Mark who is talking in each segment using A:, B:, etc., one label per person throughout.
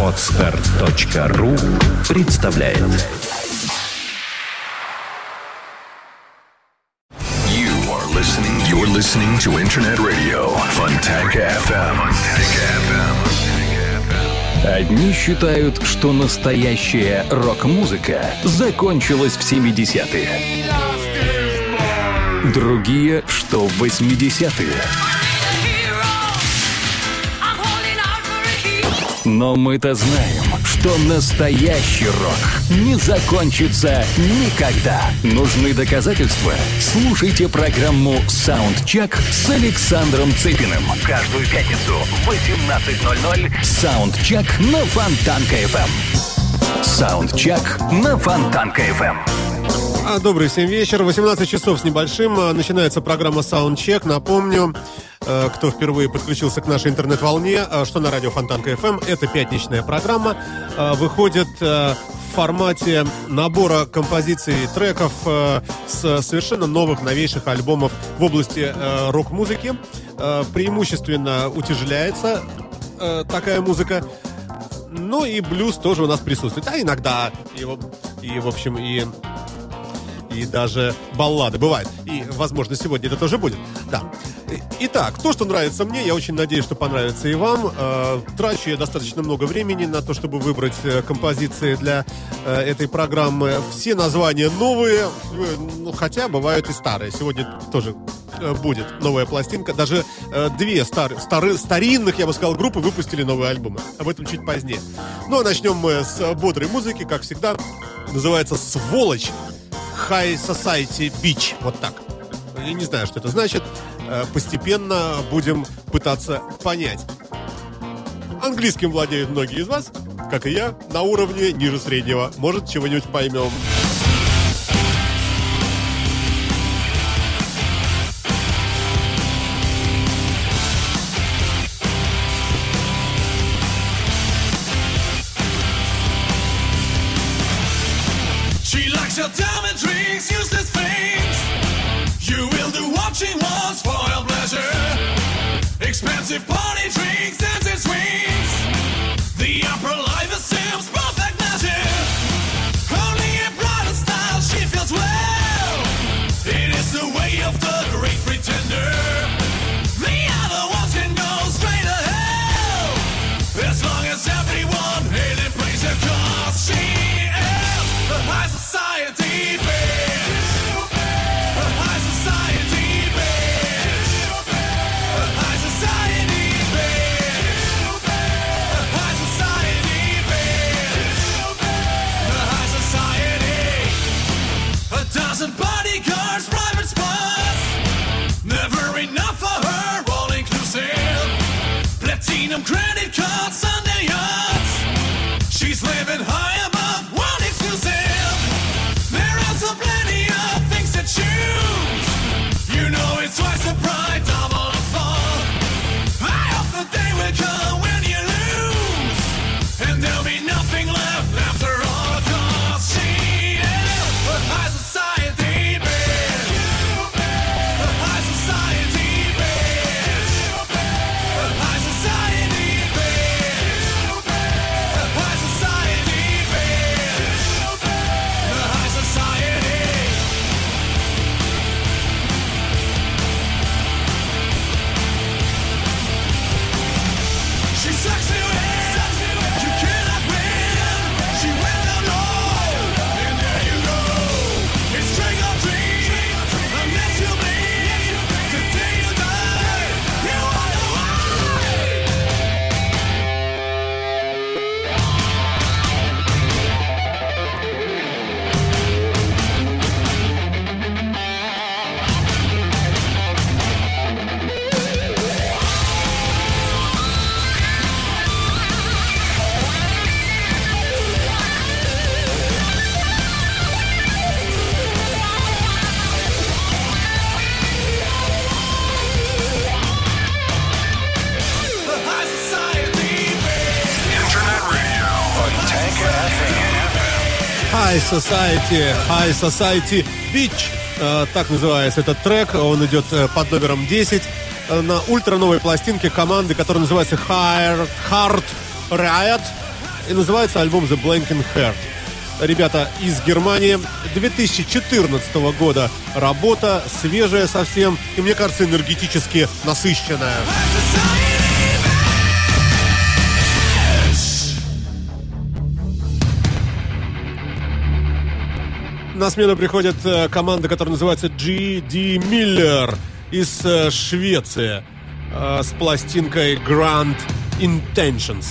A: Отстар.ру представляет
B: You are listening. You're listening to Internet Radio Fontanka FM.
A: Одни считают, что настоящая рок-музыка закончилась в 70-е. Другие, что в 80-е. Но мы-то знаем, что настоящий рок не закончится никогда. Нужны доказательства? Слушайте программу «Саундчек» с Александром Цыпиным. Каждую пятницу в 18.00 «Саундчек» на Фонтанка FM. «Саундчек» на Фонтанка FM.
C: А, Добрый всем вечер. 18 часов с небольшим. а, Начинается программа Soundcheck. Напомню, кто впервые подключился к нашей интернет-волне, э, что на радио Фонтанка FM это пятничная программа. э, Выходит э, в формате набора композиций и треков э, с совершенно новых, новейших альбомов в области э, рок-музыки. Э, Преимущественно утяжеляется э, такая музыка. Ну и блюз тоже у нас присутствует. А иногда в- и в общем, и и даже баллады. Бывает. И, возможно, сегодня это тоже будет. Да. Итак, то, что нравится мне, я очень надеюсь, что понравится и вам. Э, Трачу я достаточно много времени на то, чтобы выбрать э, композиции для э, этой программы. Все названия новые, ну, хотя бывают и старые. Сегодня тоже будет новая пластинка. Даже э, две стар- стары- старинных, я бы сказал, группы выпустили новые альбомы. Об этом чуть позднее. Ну, а начнем мы с бодрой музыки, как всегда. Называется «Сволочь». High Society Beach. Вот так. Я не знаю, что это значит. Э, Постепенно будем пытаться понять. Английским владеют многие из вас, как и я, на уровне ниже среднего. Может, чего-нибудь поймем.
D: Impossible! Society, High Society
C: Beach. Э, Так называется этот трек. Он идет э, под номером 10.
B: э, на ультра новой пластинке команды, которая называется Hard, Hard Riot. И называется альбом The Blanking Heart. Ребята из Германии 2014 года работа, свежая совсем, и мне кажется, энергетически насыщенная. На смену приходит э, команда, которая называется G.D. Miller из э, Швеции э, с пластинкой Grand Intentions.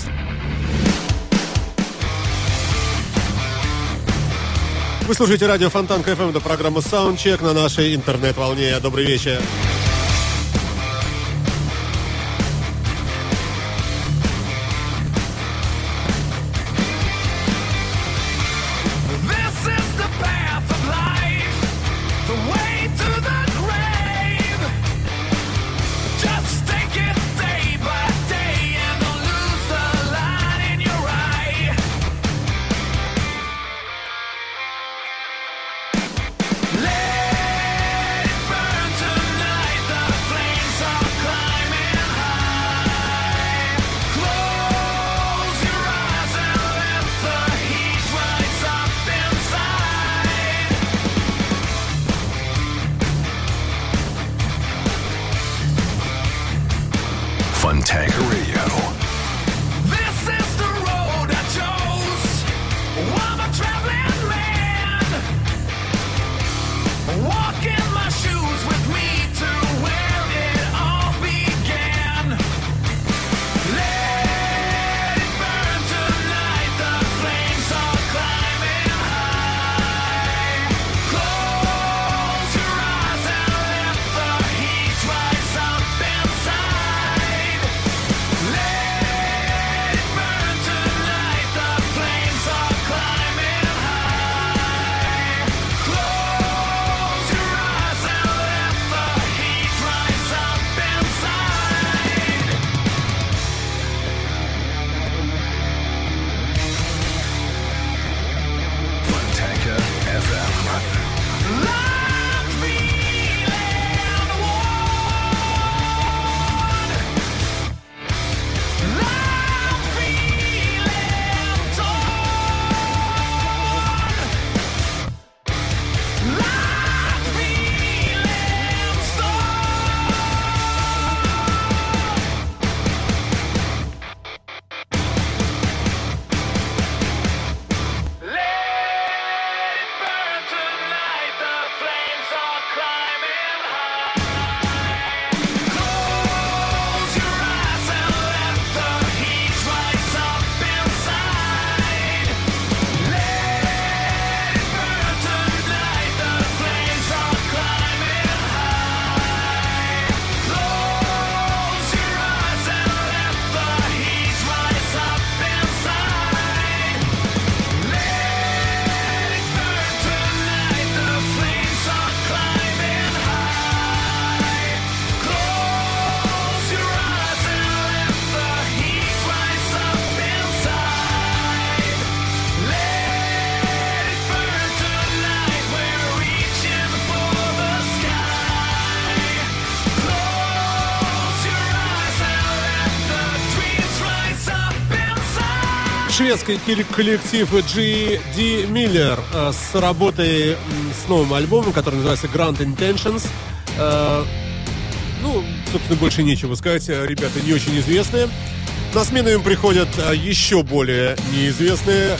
B: Вы слушаете радио Фонтан КФМ, это программа Soundcheck на нашей интернет-волне. Добрый вечер. Шведский коллектив G.D. Miller э, с работой с новым альбомом, который называется Grand Intentions. Э, Ну, собственно, больше нечего сказать. Э, Ребята не очень известные. На смену им приходят еще более неизвестные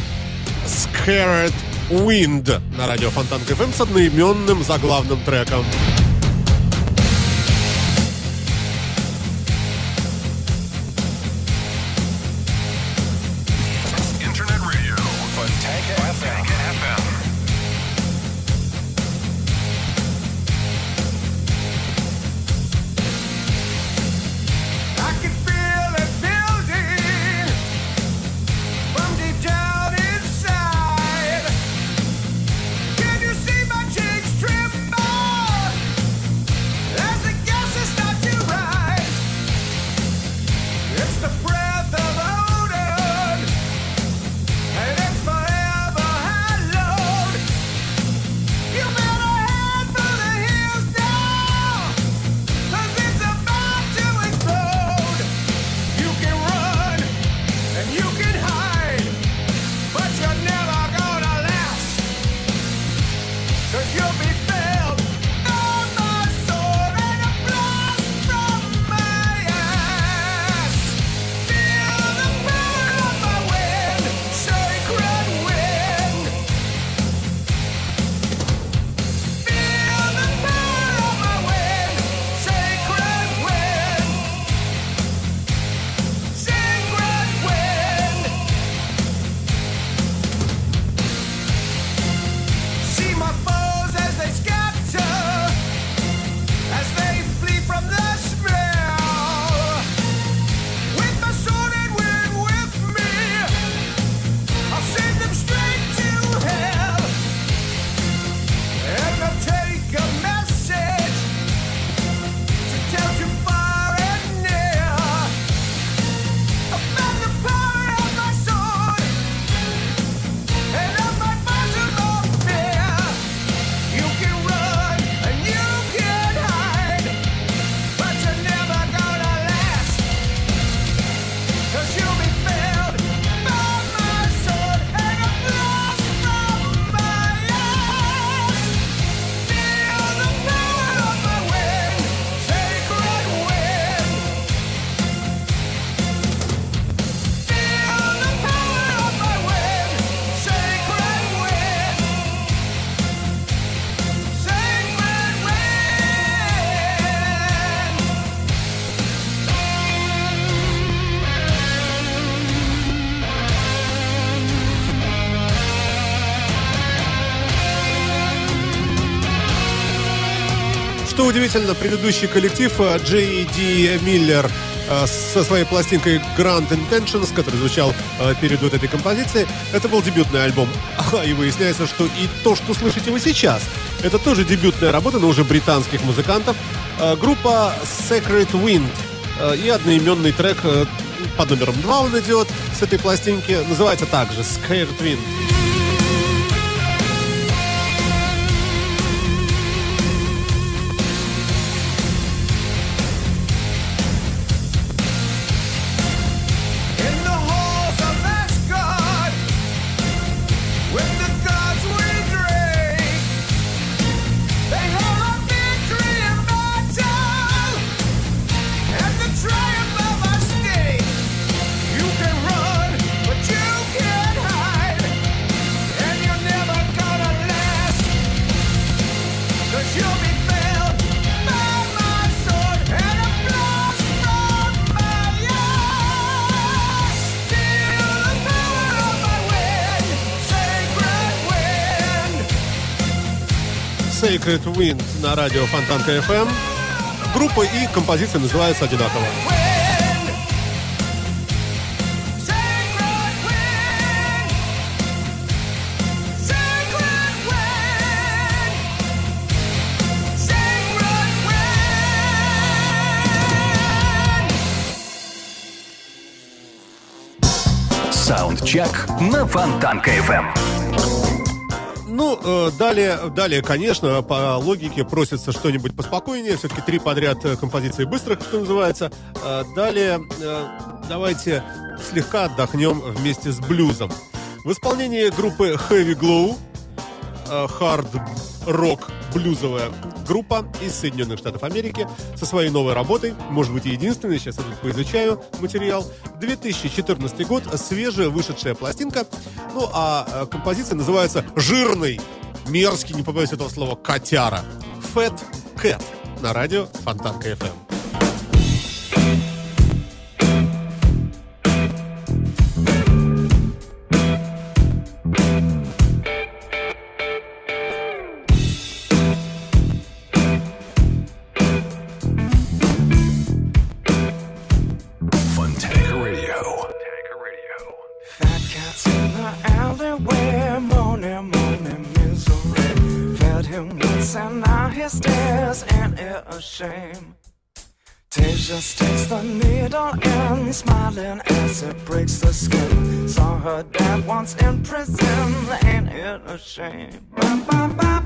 B: Scared Wind на радио Фонтан КФМ с одноименным заглавным треком.
E: FM.
C: Удивительно, предыдущий коллектив э, J.D. Миллер э, со своей пластинкой Grand Intentions, который звучал э, перед вот этой композицией, это был дебютный альбом. И выясняется, что и то, что слышите вы сейчас, это тоже дебютная работа, но уже британских музыкантов. Группа Secret Wind и одноименный трек под номером 2 он идет с этой пластинки. Называется также Scared Wind.
F: Sacred Wind
C: на радио Фонтанка FM. Группа и композиция называется одинаково.
A: Саундчек на Фонтанка FM.
C: Ну, э, далее, далее, конечно, по логике просится что-нибудь поспокойнее. Все-таки три подряд э, композиции быстрых, что называется. Э, далее давайте слегка отдохнем вместе с блюзом. В исполнении группы Heavy Glow, хард-рок блюзовая группа из Соединенных Штатов Америки со своей новой работой, может быть, единственной, сейчас я тут поизучаю материал, 2014 год, свежая вышедшая пластинка, ну, а э, композиция называется «Жирный», мерзкий, не побоюсь этого слова, котяра, Fat Cat на радио Фонтанка FM.
E: Shame. Tasia sticks the needle in, smiling as it breaks the skin. Saw her dad once in prison, ain't it a shame? Ba, ba. Ba,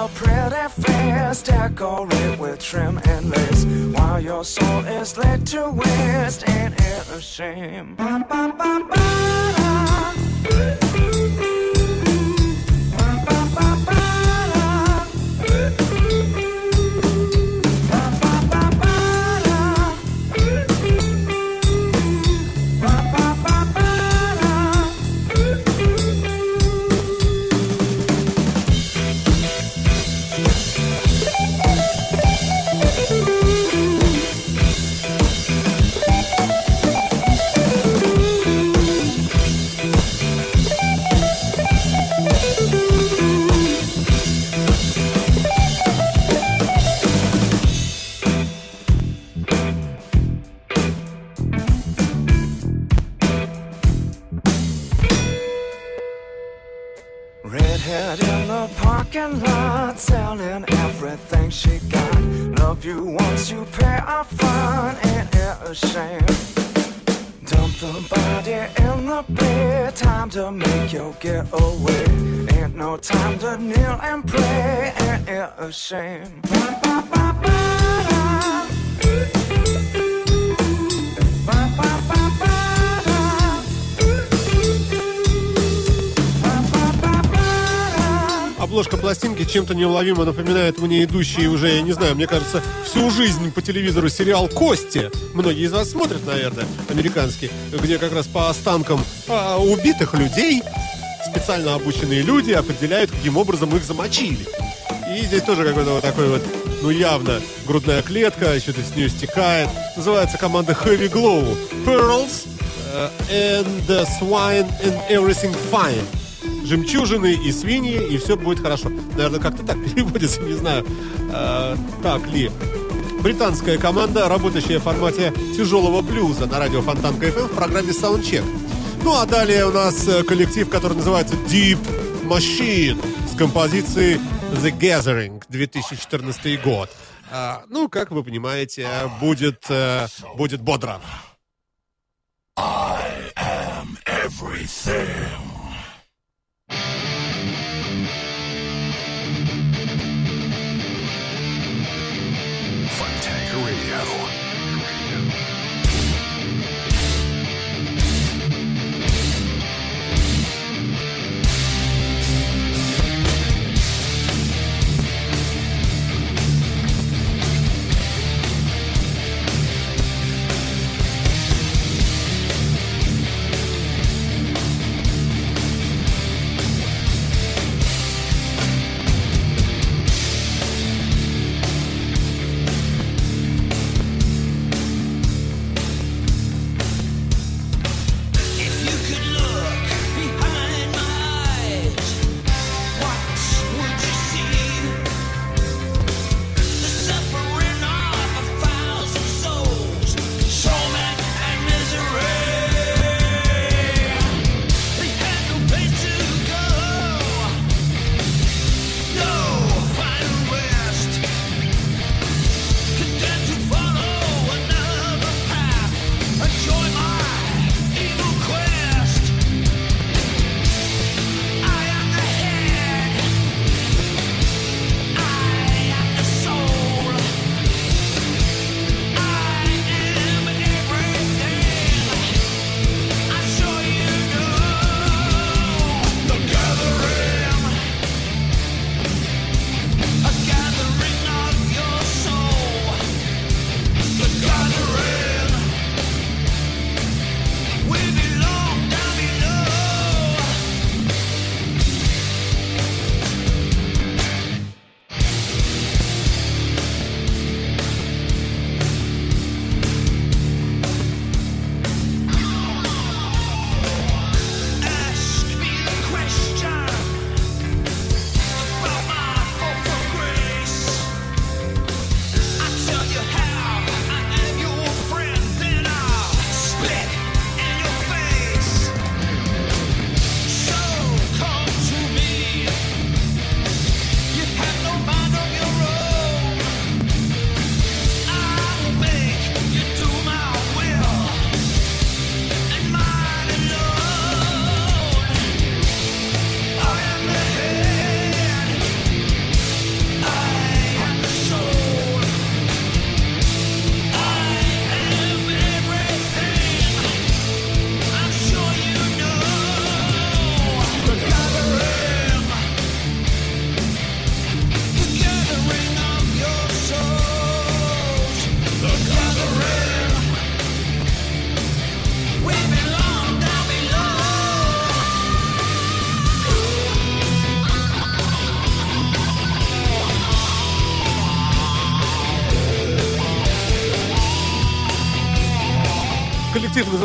E: a pretty face, decorate with trim and lace, while your soul is laid to waste, ain't it a shame? Ba, ba. Ba,
C: обложка пластинки чем-то неуловимо напоминает мне идущий уже, я не знаю, мне кажется, всю жизнь по телевизору сериал «Кости». Многие из вас смотрят, наверное, американский, где как раз по останкам а, убитых людей специально обученные люди определяют, каким образом их замочили. И здесь тоже какой-то вот такой вот, ну явно, грудная клетка, что-то с нее стекает. Называется команда Heavy Glow. Pearls э, and the swine and everything fine. Жемчужины и свиньи, и все будет хорошо. Наверное, как-то так переводится, не знаю, э, так ли. Британская команда, работающая в формате тяжелого блюза на радио Фонтанка FM в программе Soundcheck. Ну а далее у нас э, коллектив, который называется Deep Machine с композицией The Gathering 2014 год. А, ну, как вы понимаете, будет, э, будет бодро.
B: Fontanka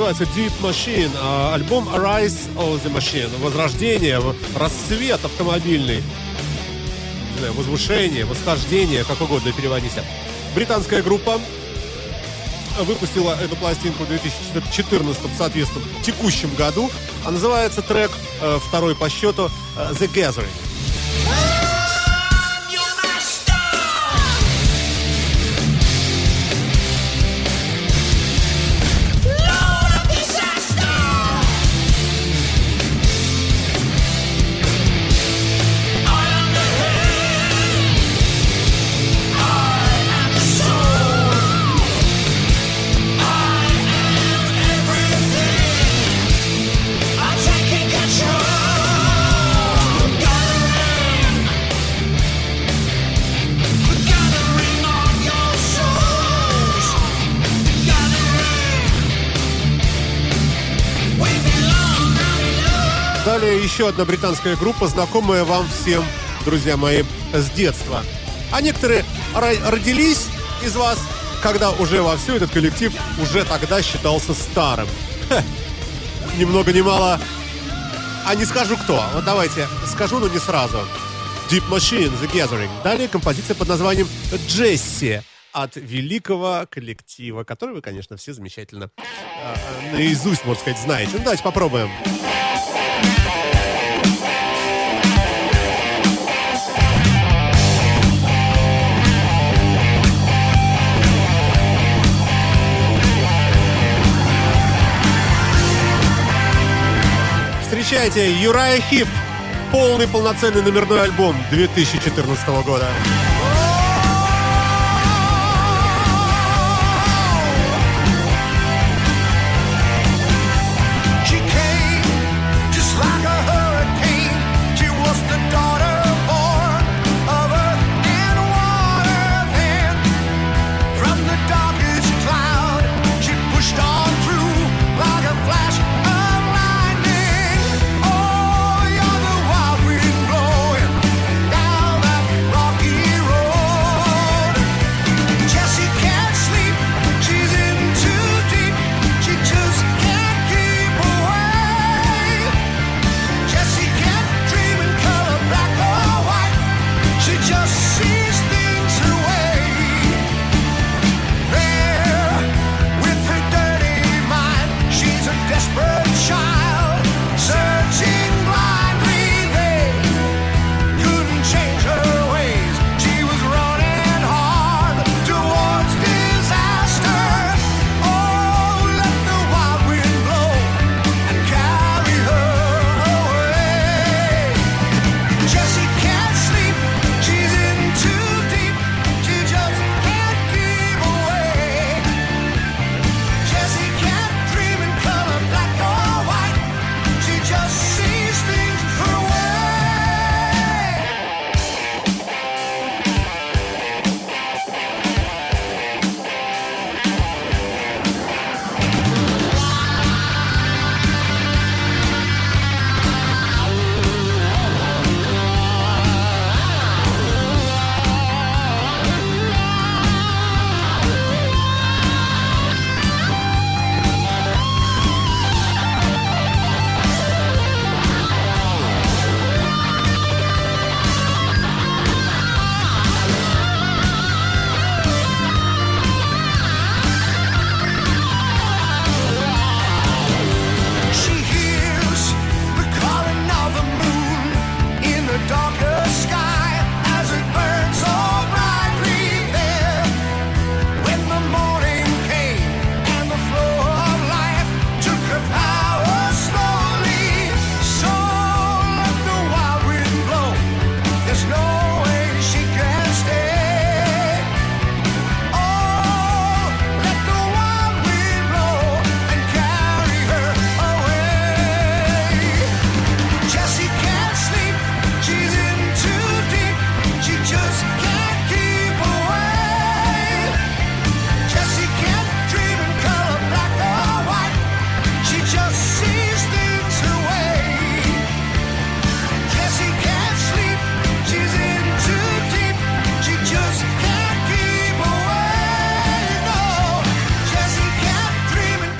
C: называется Deep Machine, а альбом Arise of the Machine. Возрождение, в- расцвет автомобильный. Не знаю, возвышение, восхождение, как угодно переводите. Британская группа выпустила эту пластинку в 2014, соответственно, текущем году. А называется трек, э, второй по счету, э, The Gathering.
G: Еще одна британская группа, знакомая вам всем, друзья мои, с детства. А некоторые ро- родились из вас, когда уже во всю этот коллектив уже тогда считался старым. Хе. Ни много ни мало. А не скажу кто. Вот давайте скажу, но не сразу. Deep Machine, The Gathering. Далее композиция под названием «Джесси» от великого коллектива, который вы, конечно, все замечательно э, наизусть, можно сказать, знаете. Ну, давайте попробуем. Встречайте, Юрая Хип. Полный полноценный номерной альбом 2014 года.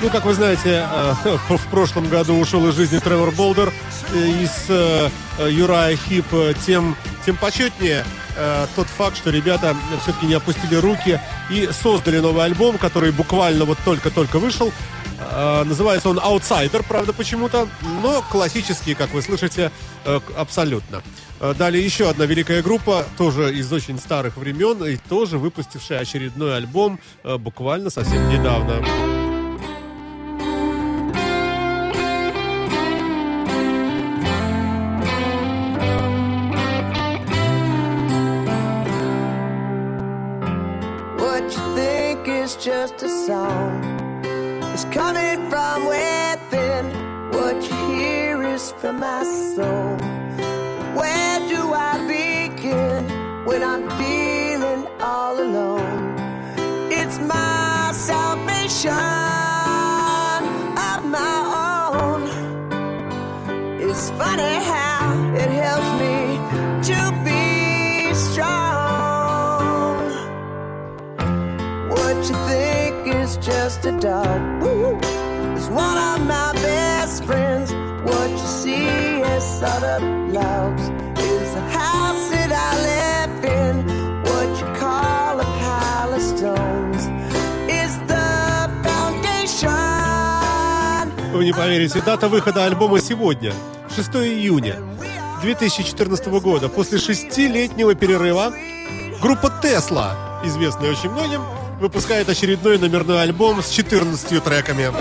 G: Ну, как вы знаете, э, в прошлом году ушел из жизни Тревор Болдер э, из э, э, Юрая Хип, тем, тем почетнее тот факт, что ребята все-таки не опустили руки и создали новый альбом, который буквально вот только-только вышел. Называется он «Outsider», правда, почему-то, но классический, как вы слышите, абсолютно. Далее еще одна великая группа, тоже из очень старых времен, и тоже выпустившая очередной альбом буквально совсем недавно.
H: A song is coming from within. What you hear is from my soul. Where do I begin when I'm feeling all alone? It's my salvation a dog. Woo! It's one of my best friends. What you see as sawed-up logs is the house that I live in. What you call a pile of stones is the.
C: Вы не поверите, дата выхода альбома сегодня, 6 июня 2014 года. После шестилетнего перерыва группа Тесла, известная очень многим, выпускает очередной номерной альбом с 14 треками.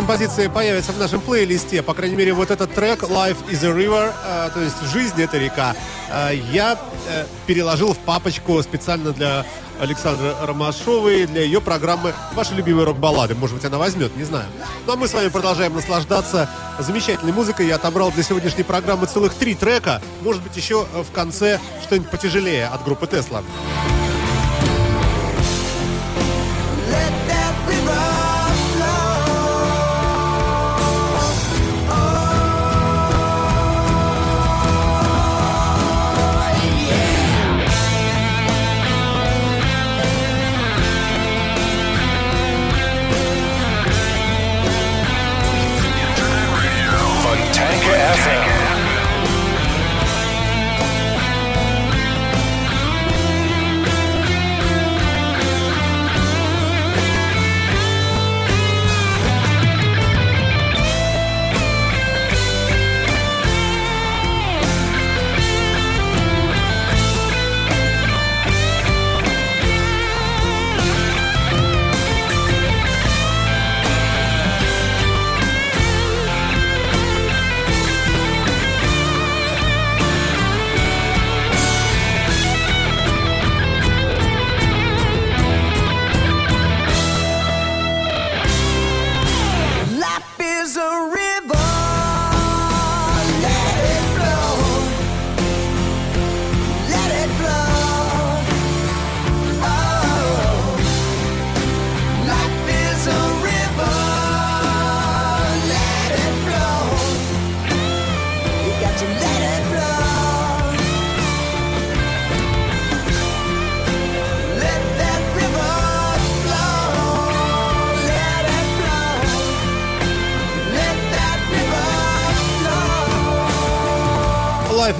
C: Композиции появятся в нашем плейлисте. По крайней мере, вот этот трек Life is a River, э, то есть жизнь это река, э, я э, переложил в папочку специально для Александры Ромашовой, для ее программы «Ваши любимые рок-баллады». Может быть, она возьмет, не знаю. Ну, а мы с вами продолжаем наслаждаться замечательной музыкой. Я отобрал для сегодняшней программы целых три трека. Может быть, еще э, в конце что-нибудь потяжелее от группы Тесла.
H: Let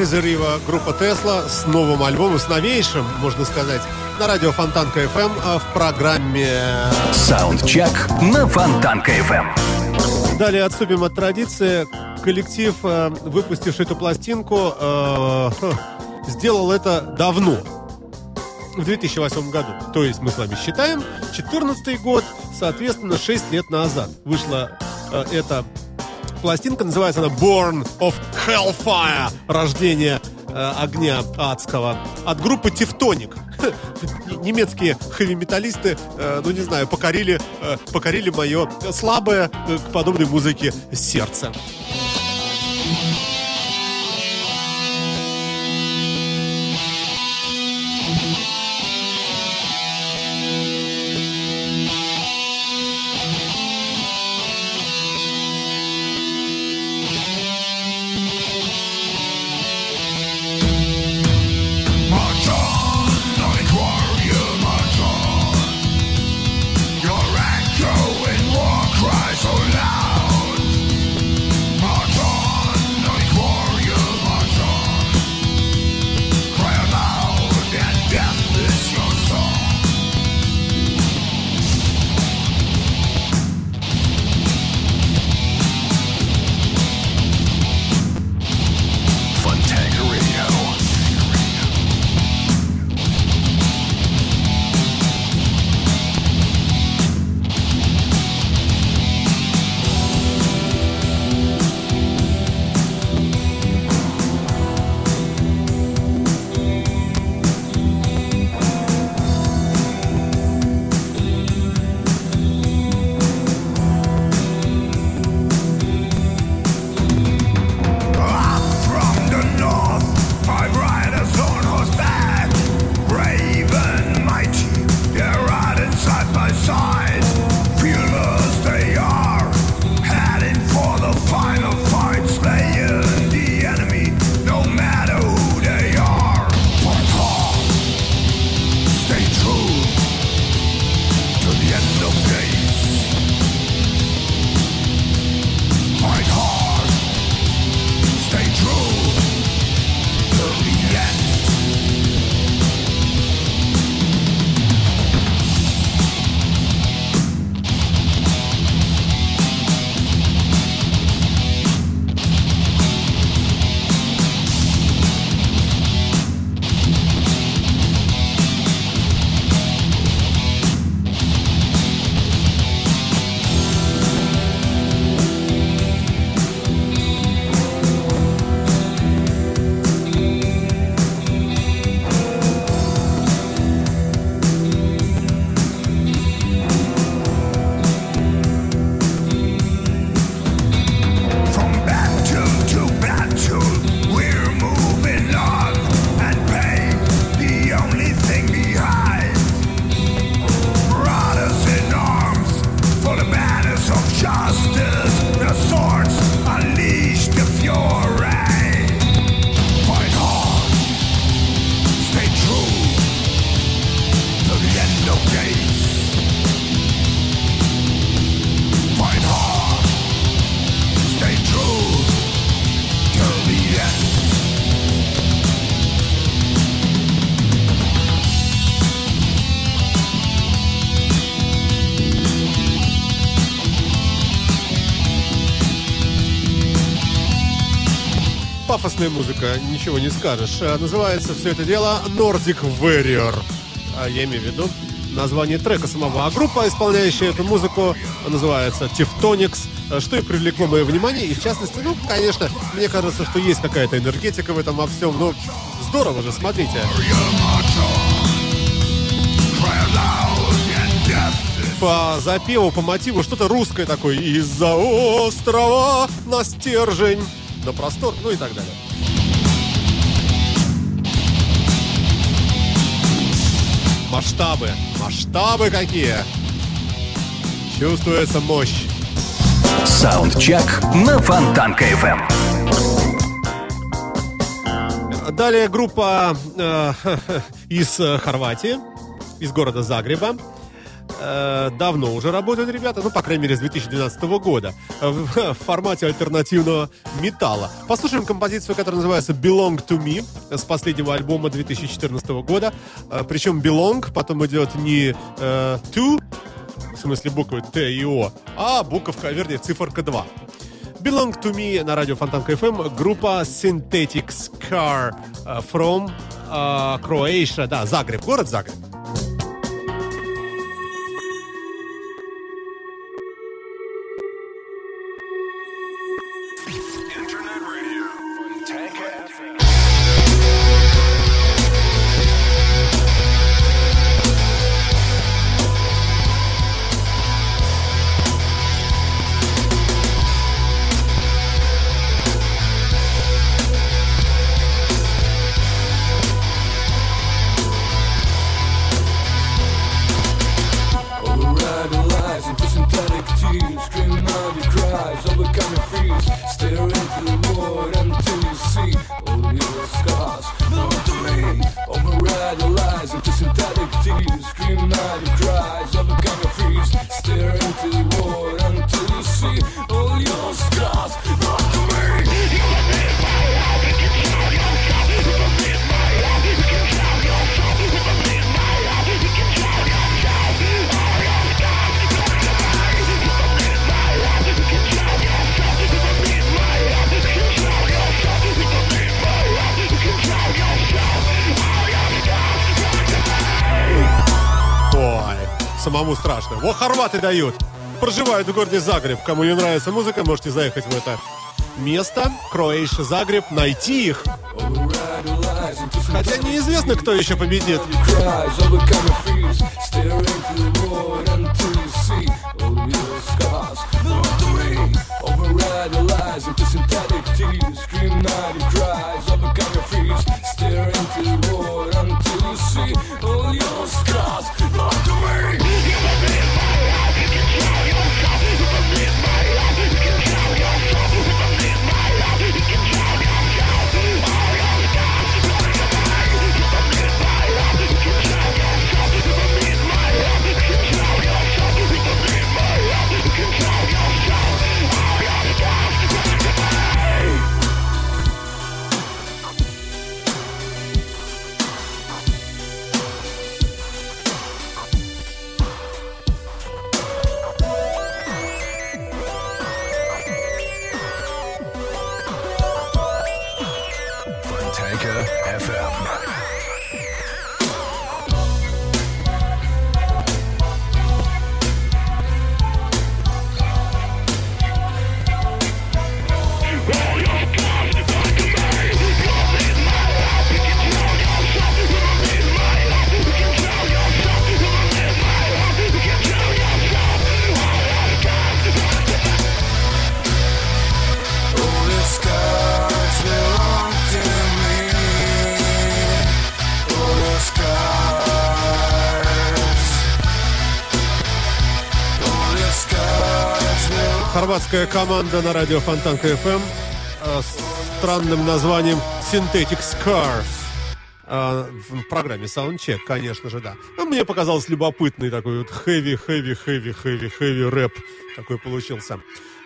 H: a River,
C: группа Тесла с новым альбомом, с новейшим, можно сказать, на радио Фонтанка FM а в программе
A: Саундчек на Фонтанка FM.
C: Далее отступим от традиции. Коллектив, э, выпустивший эту пластинку, э, хм, сделал это давно. В 2008 году. То есть мы с вами считаем, 14 год, соответственно, 6 лет назад вышла э, эта пластинка. Называется она Born of Hellfire. Рождение э, огня адского. От группы Тевтоник. Немецкие хэви-металлисты, э, ну не знаю, покорили, э, покорили мое слабое э, к подобной музыке сердце.
F: March
C: пафосная музыка, ничего не скажешь. Э, Называется все это дело Nordic Warrior. А Я имею в виду название трека самого. А группа, исполняющая эту музыку, называется Teutonix, э, что и привлекло мое внимание. И в частности, ну, конечно, мне кажется, что есть какая-то энергетика в этом во всем. Ну, здорово же, смотрите. По запеву, по мотиву что-то русское такое. Из-за острова на стержень, на простор, ну и так далее. Масштабы, масштабы какие! Чувствуется мощь.
A: Саундчек на Фонтанка FM.
C: Далее группа э, из э, Хорватии, из города Загреба. Э, давно уже работают ребята, ну, по крайней мере, с 2012 года, в, в формате альтернативного металла. Послушаем композицию, которая называется Belong to Me с последнего альбома 2014 года. Э, причем Belong потом идет не э, to, в смысле буквы Т и О, а буковка, вернее, циферка 2. Belong to Me на радио Фонтанка FM. Группа Synthetic Scar э, from э, Croatia. Да, Загреб, город Загреб. Самому страшно. Во, хорваты дают. Проживают в городе Загреб. Кому не нравится музыка, можете заехать в это место. Кроэйша Загреб. Найти их. Хотя неизвестно, кто еще победит.
I: see
C: Хорватская команда на радио Фонтанка FM э, с странным названием Synthetic Scar. Э, В программе Soundcheck, конечно же, да. Но мне показалось любопытный такой вот heavy, heavy, heavy, heavy, heavy рэп такой получился.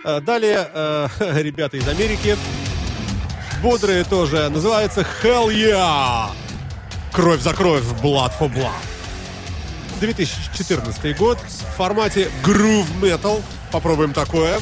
C: Э, Далее ребята из Америки. Бодрые тоже. Называется Hell Yeah. Кровь за кровь. Blood for blood. 2014 год в формате Groove Metal. Попробуем такое.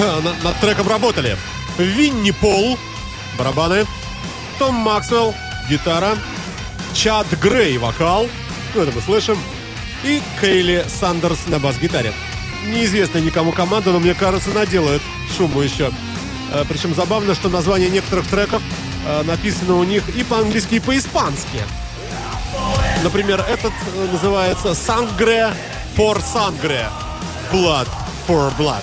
C: На- Над треком работали Винни Пол, барабаны, Том Максвелл, гитара, Чад Грей, вокал, ну это мы слышим, и Кейли Сандерс на бас-гитаре. Неизвестная никому команда, но мне кажется, наделает шуму еще. Э, Причем забавно, что название некоторых треков э, написано у них и по-английски, и по-испански. Например, этот э, называется «Сангре for Sangre», «Blood for Blood».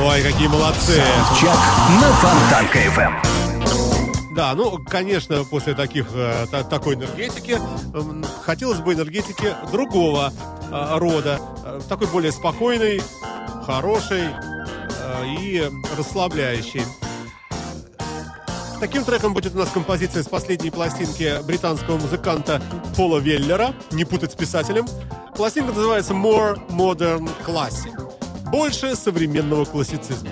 C: Ой, какие молодцы.
A: Чек на Фонтанка FM.
C: Да, ну, конечно, после таких, э, та- такой энергетики м, хотелось бы энергетики другого э, рода, э, такой более спокойный, хороший э, и расслабляющий. Таким треком будет у нас композиция с последней пластинки британского музыканта Пола Веллера, не путать с писателем. Пластинка называется More Modern Classic. Больше современного классицизма.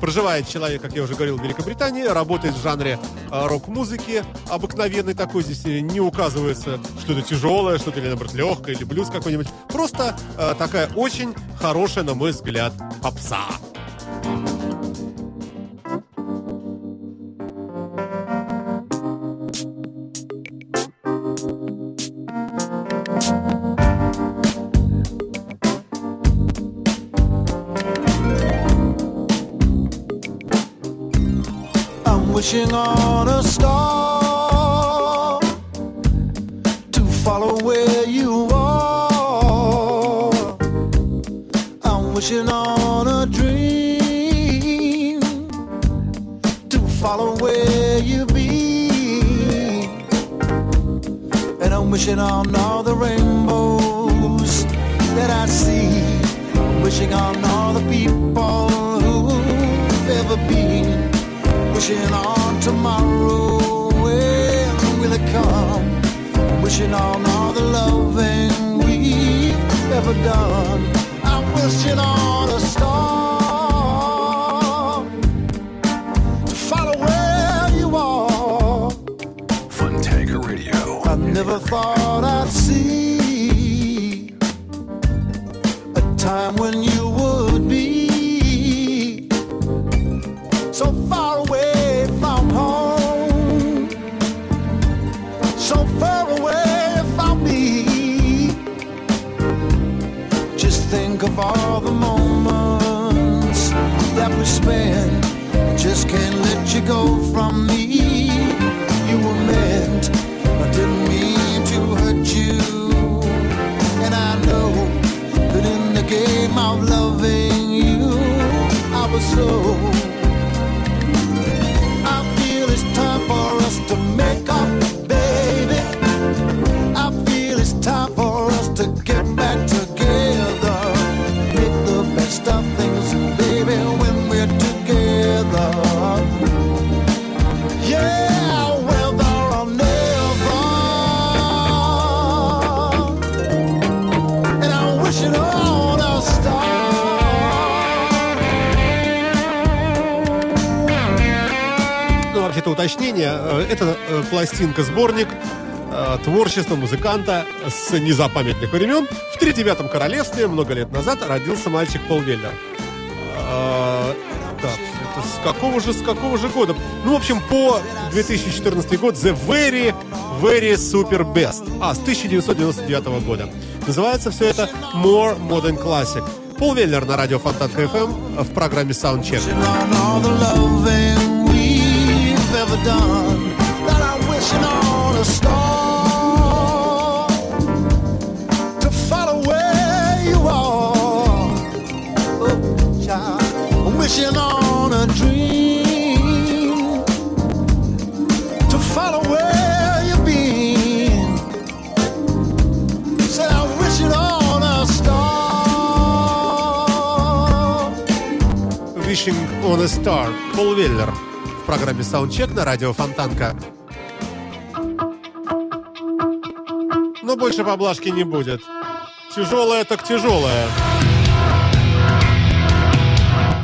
C: Проживает человек, как я уже говорил, в Великобритании, работает в жанре э, рок-музыки, обыкновенный такой, здесь не указывается что-то тяжелое, что-то или, наоборот, легкое, или блюз какой-нибудь. Просто э, такая очень хорошая, на мой взгляд, попса. Chinon. пластинка, сборник э, творчества музыканта с незапамятных времен. В тридевятом королевстве много лет назад родился мальчик Пол Веллер. Э, так, это с какого же, с какого же года? Ну, в общем, по 2014 год The Very, Very Super Best. А, с 1999 года. Называется все это More Modern Classic.
B: Пол Веллер на радио Фонтан FM в программе Soundcheck.
G: done gonna start to follow where you are. Oh, child, wishing on a dream to follow where you've been. Said I'm wishing on a star.
B: Wishing on a star. Пол Веллер в программе Soundcheck на радио Фонтанка. больше поблажки не будет. Тяжелое так тяжелое.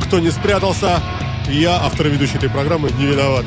B: Кто не спрятался, я, автор ведущей этой программы, не виноват.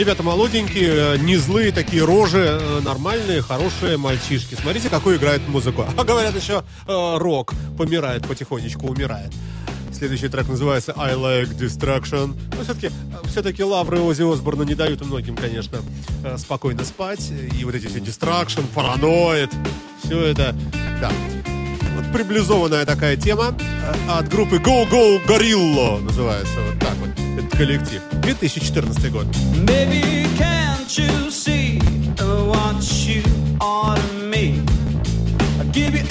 C: Ребята молоденькие, э, не злые такие рожи, э, нормальные, хорошие мальчишки. Смотрите, какую играет музыку. А говорят еще, э, рок помирает потихонечку, умирает. Следующий трек называется I Like Distraction. Но все-таки, все-таки лавры Ози Осборна не дают многим, конечно, спокойно спать. И вот эти все Distraction, параноид, все это, да. Вот приблизованная такая тема от группы Go Go Gorilla называется вот так вот. Этот коллектив. 2014 год.
D: Baby, can't you see what you are to me? I give you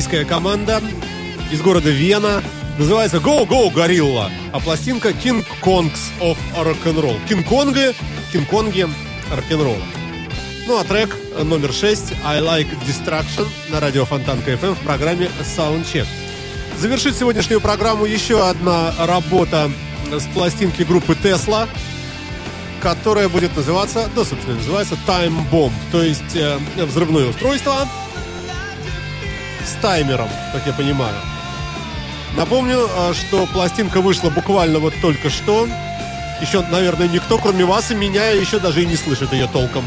C: Австрийская команда из города Вена. Называется Go Go Gorilla. А пластинка King Kongs of Rock'n'Roll. Кинг-Конги, Кинг-Конги рок-н-ролла. Ну а трек номер 6 I Like Distraction на радио Фонтанка FM в программе Soundcheck. Завершит сегодняшнюю программу еще одна работа с пластинки группы Tesla, которая будет называться, да, собственно, называется Time Bomb, то есть э, взрывное устройство с таймером, как я понимаю. Напомню, э, что пластинка вышла буквально вот только что. Еще, наверное, никто, кроме вас и меня, еще даже и не слышит ее толком.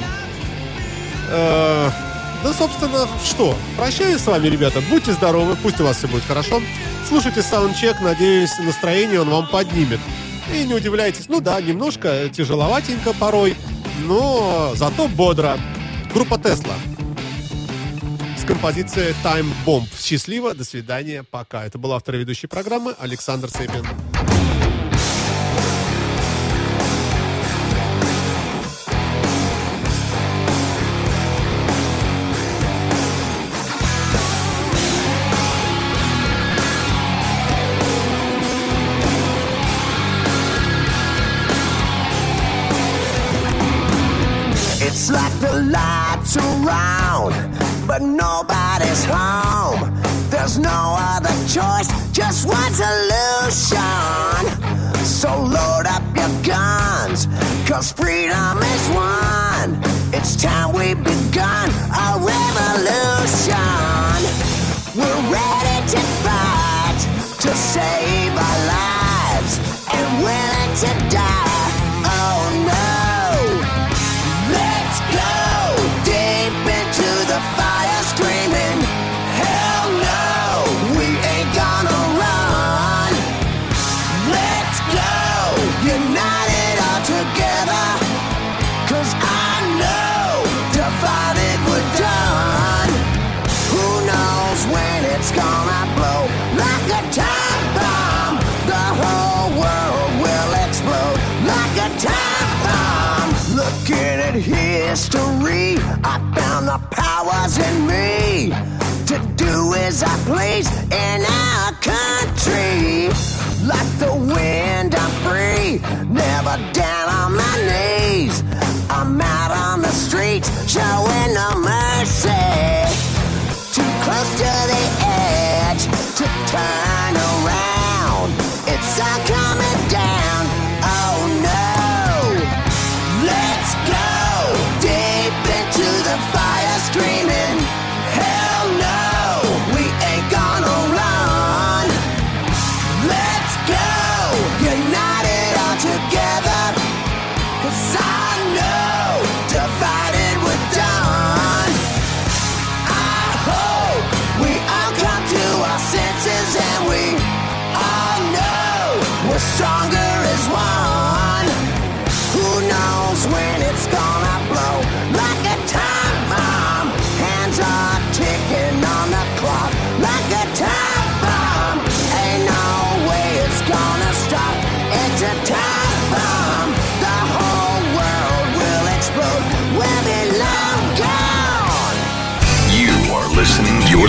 C: Э, Да, собственно, что? Прощаюсь с вами, ребята. Будьте здоровы, пусть у вас все будет хорошо. Слушайте саундчек, надеюсь, настроение он вам поднимет. И не удивляйтесь, ну да, немножко тяжеловатенько порой, но зато бодро. Группа Тесла с композицией Time Bomb. Счастливо, до свидания, пока. Это был автор и программы Александр Цепин.
H: It's like the lights around, but nobody's home. There's no other choice, just one solution. So load up your guns, cause freedom is won. It's time we begun a revolution. We're ready to fight to save our lives and willing to die. I found the powers in me to do as I please in our country. Like the wind, I'm free, never down on my knees. I'm out on the streets, showing no mercy. Too close to the edge to turn around.